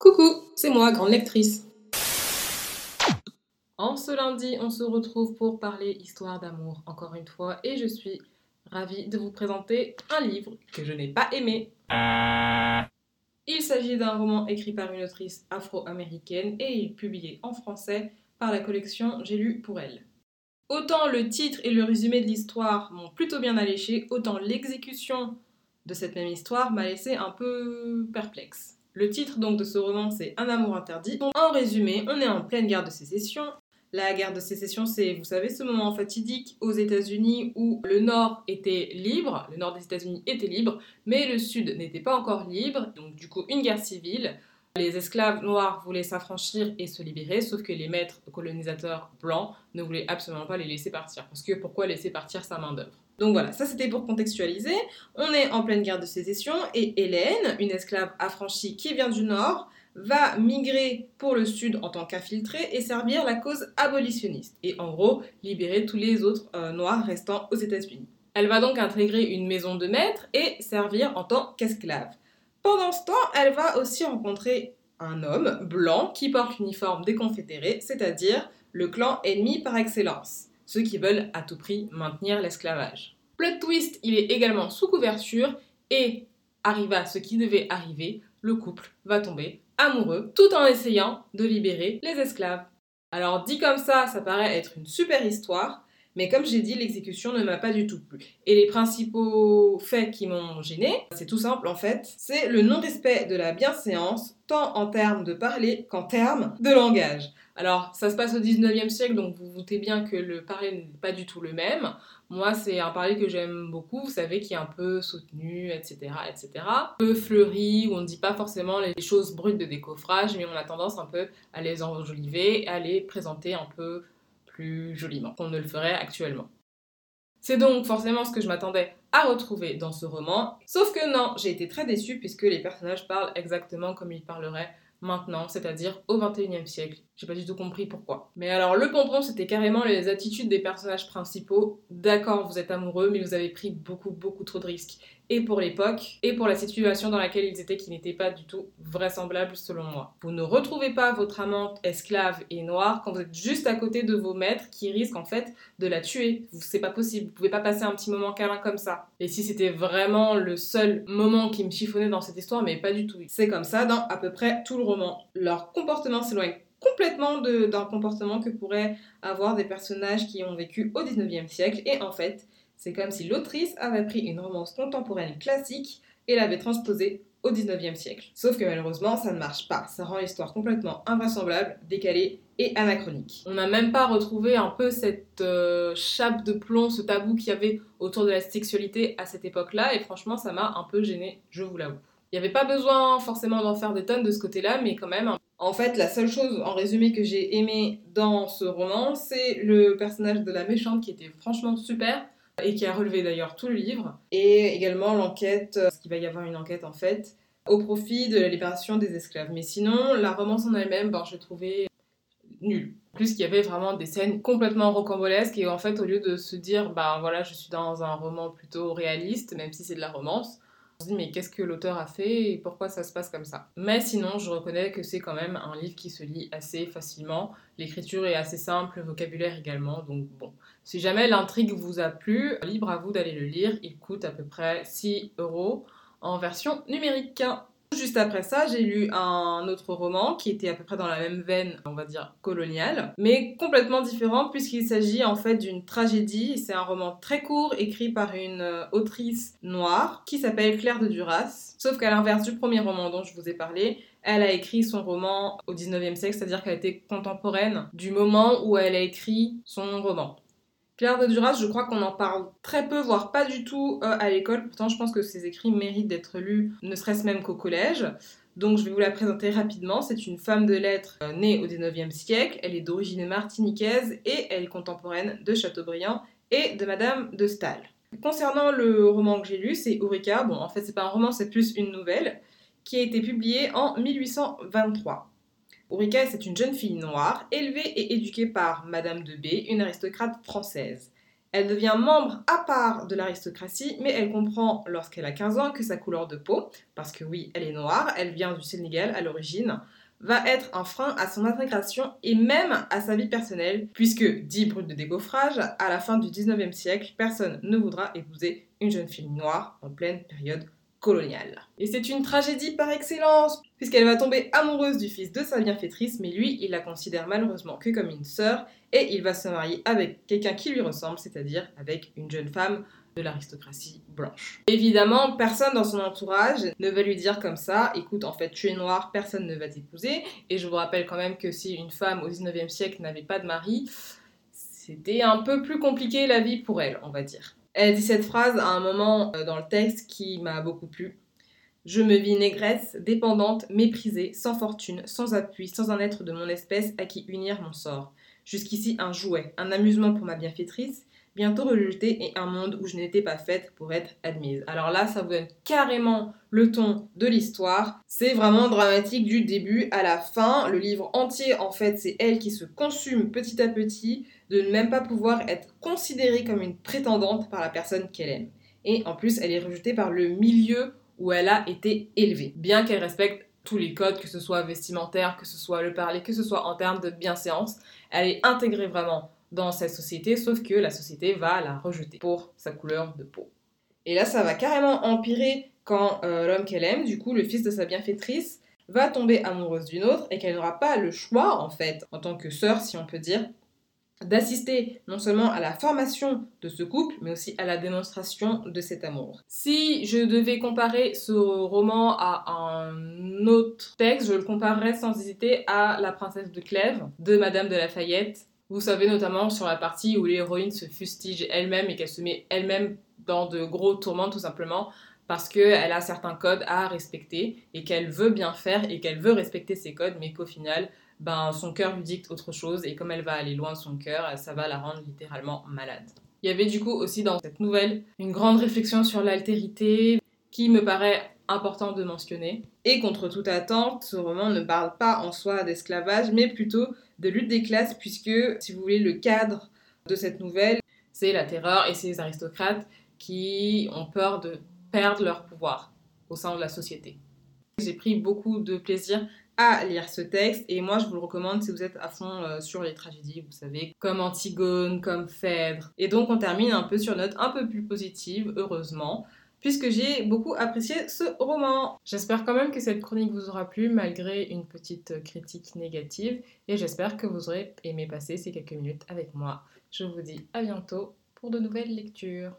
Coucou, c'est moi, grande lectrice. En ce lundi, on se retrouve pour parler histoire d'amour, encore une fois, et je suis ravie de vous présenter un livre que je n'ai pas aimé. Il s'agit d'un roman écrit par une autrice afro-américaine et publié en français par la collection J'ai lu pour elle. Autant le titre et le résumé de l'histoire m'ont plutôt bien alléché, autant l'exécution de cette même histoire m'a laissé un peu perplexe. Le titre donc de ce roman c'est Un amour interdit. En résumé, on est en pleine guerre de sécession. La guerre de sécession, c'est, vous savez, ce moment fatidique aux États-Unis où le Nord était libre, le Nord des États-Unis était libre, mais le Sud n'était pas encore libre, donc du coup une guerre civile. Les esclaves noirs voulaient s'affranchir et se libérer, sauf que les maîtres colonisateurs blancs ne voulaient absolument pas les laisser partir. Parce que pourquoi laisser partir sa main-d'œuvre? Donc voilà, ça c'était pour contextualiser. On est en pleine guerre de sécession et Hélène, une esclave affranchie qui vient du Nord, va migrer pour le Sud en tant qu'infiltrée et servir la cause abolitionniste. Et en gros, libérer tous les autres euh, noirs restant aux États-Unis. Elle va donc intégrer une maison de maître et servir en tant qu'esclave. Pendant ce temps, elle va aussi rencontrer un homme blanc qui porte l'uniforme des confédérés, c'est-à-dire le clan ennemi par excellence, ceux qui veulent à tout prix maintenir l'esclavage. Plot twist, il est également sous couverture et arriva ce qui devait arriver, le couple va tomber amoureux tout en essayant de libérer les esclaves. Alors dit comme ça, ça paraît être une super histoire, mais comme j'ai dit, l'exécution ne m'a pas du tout plu. Et les principaux faits qui m'ont gêné, c'est tout simple en fait, c'est le non-respect de la bienséance, tant en termes de parler qu'en termes de langage. Alors, ça se passe au 19e siècle, donc vous vous doutez bien que le parler n'est pas du tout le même. Moi, c'est un parler que j'aime beaucoup, vous savez, qui est un peu soutenu, etc., etc. Un peu fleuri, où on ne dit pas forcément les choses brutes de décoffrage, mais on a tendance un peu à les enjoliver, à les présenter un peu joliment qu'on ne le ferait actuellement. C'est donc forcément ce que je m'attendais à retrouver dans ce roman, sauf que non, j'ai été très déçue puisque les personnages parlent exactement comme ils parleraient maintenant, c'est-à-dire au 21e siècle. J'ai pas du tout compris pourquoi. Mais alors le pompon, c'était carrément les attitudes des personnages principaux. D'accord, vous êtes amoureux, mais vous avez pris beaucoup beaucoup trop de risques. Et pour l'époque, et pour la situation dans laquelle ils étaient, qui n'était pas du tout vraisemblable selon moi. Vous ne retrouvez pas votre amante esclave et noire quand vous êtes juste à côté de vos maîtres qui risquent en fait de la tuer. C'est pas possible, vous pouvez pas passer un petit moment câlin comme ça. Et si c'était vraiment le seul moment qui me chiffonnait dans cette histoire, mais pas du tout. C'est comme ça dans à peu près tout le roman. Leur comportement s'éloigne complètement d'un comportement que pourraient avoir des personnages qui ont vécu au 19e siècle et en fait c'est comme si l'autrice avait pris une romance contemporaine classique et l'avait transposée au 19e siècle. Sauf que malheureusement, ça ne marche pas. Ça rend l'histoire complètement invraisemblable, décalée et anachronique. On n'a même pas retrouvé un peu cette euh, chape de plomb, ce tabou qu'il y avait autour de la sexualité à cette époque-là, et franchement, ça m'a un peu gênée, je vous l'avoue. Il n'y avait pas besoin forcément d'en faire des tonnes de ce côté-là, mais quand même. En fait, la seule chose en résumé que j'ai aimé dans ce roman, c'est le personnage de la méchante qui était franchement super et qui a relevé d'ailleurs tout le livre, et également l'enquête, parce qu'il va y avoir une enquête en fait, au profit de la libération des esclaves. Mais sinon, la romance en elle-même, bon, je trouvée nulle. Plus, qu'il y avait vraiment des scènes complètement rocambolesques, et en fait, au lieu de se dire, bah voilà, je suis dans un roman plutôt réaliste, même si c'est de la romance, se dit mais qu'est-ce que l'auteur a fait et pourquoi ça se passe comme ça? Mais sinon, je reconnais que c'est quand même un livre qui se lit assez facilement. L'écriture est assez simple, le vocabulaire également, donc bon. Si jamais l'intrigue vous a plu, libre à vous d'aller le lire. Il coûte à peu près 6 euros en version numérique. Juste après ça, j'ai lu un autre roman qui était à peu près dans la même veine, on va dire coloniale, mais complètement différent puisqu'il s'agit en fait d'une tragédie. C'est un roman très court écrit par une euh, autrice noire qui s'appelle Claire de Duras. Sauf qu'à l'inverse du premier roman dont je vous ai parlé, elle a écrit son roman au 19e siècle, c'est-à-dire qu'elle était contemporaine du moment où elle a écrit son roman. Claire de Duras, je crois qu'on en parle très peu, voire pas du tout euh, à l'école. Pourtant, je pense que ses écrits méritent d'être lus, ne serait-ce même qu'au collège. Donc, je vais vous la présenter rapidement. C'est une femme de lettres euh, née au 19e siècle. Elle est d'origine martiniquaise et elle est contemporaine de Chateaubriand et de Madame de Staël. Concernant le roman que j'ai lu, c'est Eureka. Bon, en fait, c'est pas un roman, c'est plus une nouvelle qui a été publiée en 1823. Ulrika, c'est une jeune fille noire, élevée et éduquée par Madame de B, une aristocrate française. Elle devient membre à part de l'aristocratie, mais elle comprend lorsqu'elle a 15 ans que sa couleur de peau, parce que oui, elle est noire, elle vient du Sénégal à l'origine, va être un frein à son intégration et même à sa vie personnelle, puisque, dit brut de décoffrage, à la fin du 19e siècle, personne ne voudra épouser une jeune fille noire en pleine période Et c'est une tragédie par excellence, puisqu'elle va tomber amoureuse du fils de sa bienfaitrice, mais lui, il la considère malheureusement que comme une sœur, et il va se marier avec quelqu'un qui lui ressemble, c'est-à-dire avec une jeune femme de l'aristocratie blanche. Évidemment, personne dans son entourage ne va lui dire comme ça, écoute, en fait, tu es noir, personne ne va t'épouser. Et je vous rappelle quand même que si une femme au 19e siècle n'avait pas de mari, c'était un peu plus compliqué la vie pour elle, on va dire. Elle dit cette phrase à un moment euh, dans le texte qui m'a beaucoup plu. Je me vis négresse, dépendante, méprisée, sans fortune, sans appui, sans un être de mon espèce à qui unir mon sort. Jusqu'ici un jouet, un amusement pour ma bienfaitrice, bientôt rejeté et un monde où je n'étais pas faite pour être admise. Alors là, ça vous donne carrément le ton de l'histoire. C'est vraiment dramatique du début à la fin. Le livre entier, en fait, c'est elle qui se consume petit à petit de ne même pas pouvoir être considérée comme une prétendante par la personne qu'elle aime. Et en plus, elle est rejetée par le milieu où elle a été élevée. Bien qu'elle respecte tous les codes, que ce soit vestimentaire, que ce soit le parler, que ce soit en termes de bienséance, elle est intégrée vraiment dans cette société, sauf que la société va la rejeter pour sa couleur de peau. Et là, ça va carrément empirer quand euh, l'homme qu'elle aime, du coup le fils de sa bienfaitrice, va tomber amoureuse d'une autre et qu'elle n'aura pas le choix, en fait, en tant que sœur, si on peut dire, d'assister non seulement à la formation de ce couple, mais aussi à la démonstration de cet amour. Si je devais comparer ce roman à un autre texte, je le comparerais sans hésiter à La princesse de Clèves de Madame de Lafayette, vous savez notamment sur la partie où l'héroïne se fustige elle-même et qu'elle se met elle-même dans de gros tourments tout simplement parce qu'elle a certains codes à respecter et qu'elle veut bien faire et qu'elle veut respecter ces codes mais qu'au final ben, son cœur lui dicte autre chose et comme elle va aller loin de son cœur, ça va la rendre littéralement malade. Il y avait du coup aussi dans cette nouvelle une grande réflexion sur l'altérité qui me paraît important de mentionner. Et contre toute attente, ce roman ne parle pas en soi d'esclavage, mais plutôt de lutte des classes, puisque, si vous voulez, le cadre de cette nouvelle, c'est la terreur et ces aristocrates qui ont peur de perdre leur pouvoir au sein de la société. J'ai pris beaucoup de plaisir à lire ce texte et moi je vous le recommande si vous êtes à fond euh, sur les tragédies, vous savez, comme Antigone, comme Phèdre. Et donc on termine un peu sur note un peu plus positive, heureusement puisque j'ai beaucoup apprécié ce roman. J'espère quand même que cette chronique vous aura plu malgré une petite critique négative et j'espère que vous aurez aimé passer ces quelques minutes avec moi. Je vous dis à bientôt pour de nouvelles lectures.